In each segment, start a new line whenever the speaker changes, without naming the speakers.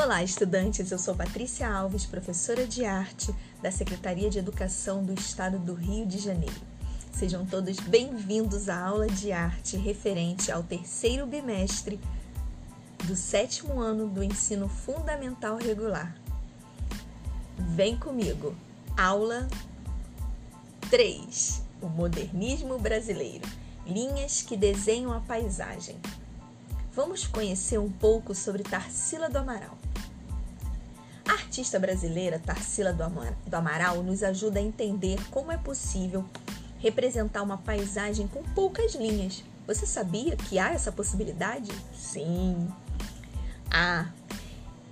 Olá, estudantes! Eu sou Patrícia Alves, professora de arte da Secretaria de Educação do Estado do Rio de Janeiro. Sejam todos bem-vindos à aula de arte referente ao terceiro bimestre do sétimo ano do ensino fundamental regular. Vem comigo! Aula 3: O modernismo brasileiro linhas que desenham a paisagem. Vamos conhecer um pouco sobre Tarsila do Amaral. Artista brasileira Tarsila do Amaral nos ajuda a entender como é possível representar uma paisagem com poucas linhas. Você sabia que há essa possibilidade? Sim. Há.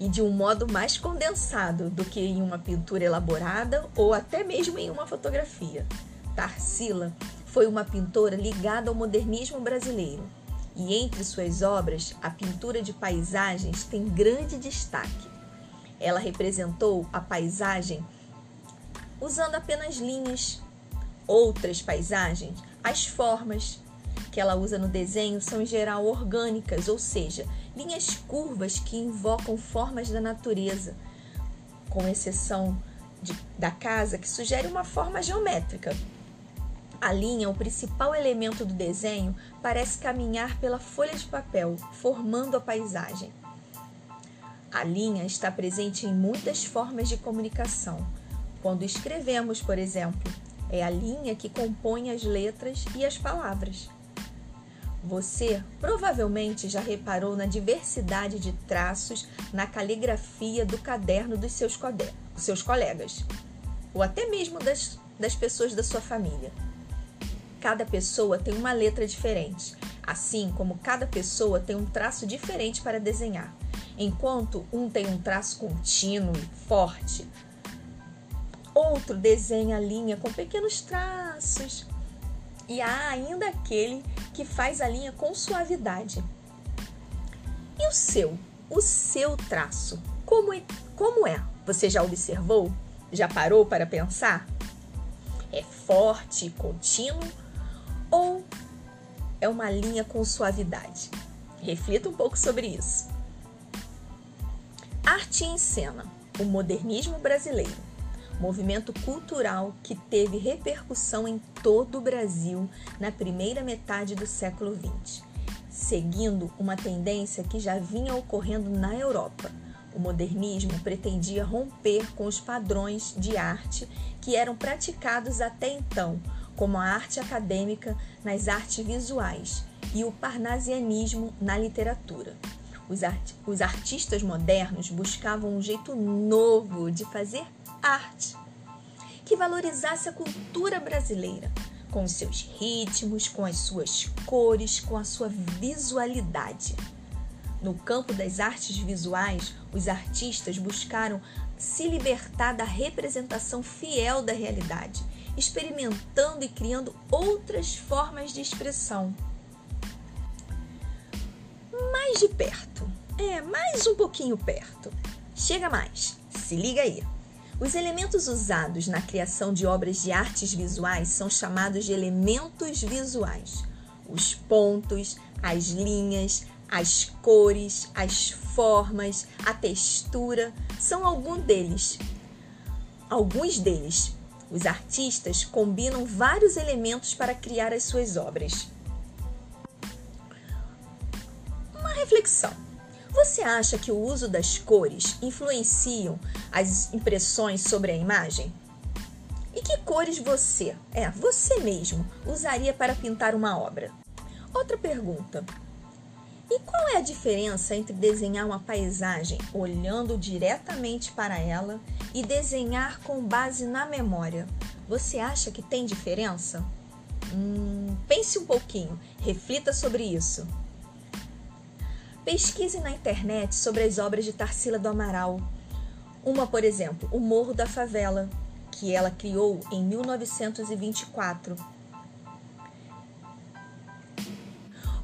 E de um modo mais condensado do que em uma pintura elaborada ou até mesmo em uma fotografia. Tarsila foi uma pintora ligada ao modernismo brasileiro. E entre suas obras, a pintura de paisagens tem grande destaque. Ela representou a paisagem usando apenas linhas. Outras paisagens, as formas que ela usa no desenho são em geral orgânicas, ou seja, linhas curvas que invocam formas da natureza, com exceção de, da casa que sugere uma forma geométrica. A linha, o principal elemento do desenho, parece caminhar pela folha de papel, formando a paisagem. A linha está presente em muitas formas de comunicação. Quando escrevemos, por exemplo, é a linha que compõe as letras e as palavras. Você provavelmente já reparou na diversidade de traços na caligrafia do caderno dos seus, seus colegas, ou até mesmo das, das pessoas da sua família. Cada pessoa tem uma letra diferente, assim como cada pessoa tem um traço diferente para desenhar. Enquanto um tem um traço contínuo e forte, outro desenha a linha com pequenos traços. E há ainda aquele que faz a linha com suavidade. E o seu? O seu traço? Como é? Como é? Você já observou? Já parou para pensar? É forte, contínuo ou é uma linha com suavidade? Reflita um pouco sobre isso. Arte em cena, o modernismo brasileiro, movimento cultural que teve repercussão em todo o Brasil na primeira metade do século XX, seguindo uma tendência que já vinha ocorrendo na Europa. O modernismo pretendia romper com os padrões de arte que eram praticados até então, como a arte acadêmica nas artes visuais e o parnasianismo na literatura. Os, art os artistas modernos buscavam um jeito novo de fazer arte que valorizasse a cultura brasileira, com seus ritmos, com as suas cores, com a sua visualidade. No campo das artes visuais, os artistas buscaram se libertar da representação fiel da realidade, experimentando e criando outras formas de expressão mais de perto. É, mais um pouquinho perto. Chega mais. Se liga aí. Os elementos usados na criação de obras de artes visuais são chamados de elementos visuais. Os pontos, as linhas, as cores, as formas, a textura são alguns deles. Alguns deles. Os artistas combinam vários elementos para criar as suas obras. Reflexão. Você acha que o uso das cores influenciam as impressões sobre a imagem? E que cores você, é, você mesmo, usaria para pintar uma obra? Outra pergunta. E qual é a diferença entre desenhar uma paisagem olhando diretamente para ela e desenhar com base na memória? Você acha que tem diferença? Hum, pense um pouquinho, reflita sobre isso. Pesquise na internet sobre as obras de Tarsila do Amaral. Uma, por exemplo, O Morro da Favela, que ela criou em 1924.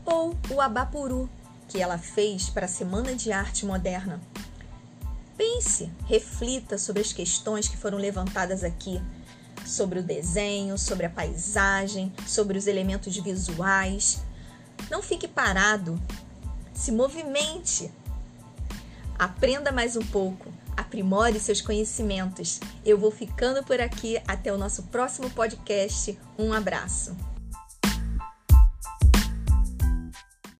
Ou o Abapuru, que ela fez para a Semana de Arte Moderna. Pense, reflita sobre as questões que foram levantadas aqui, sobre o desenho, sobre a paisagem, sobre os elementos visuais. Não fique parado se movimente. Aprenda mais um pouco, aprimore seus conhecimentos. Eu vou ficando por aqui até o nosso próximo podcast. Um abraço.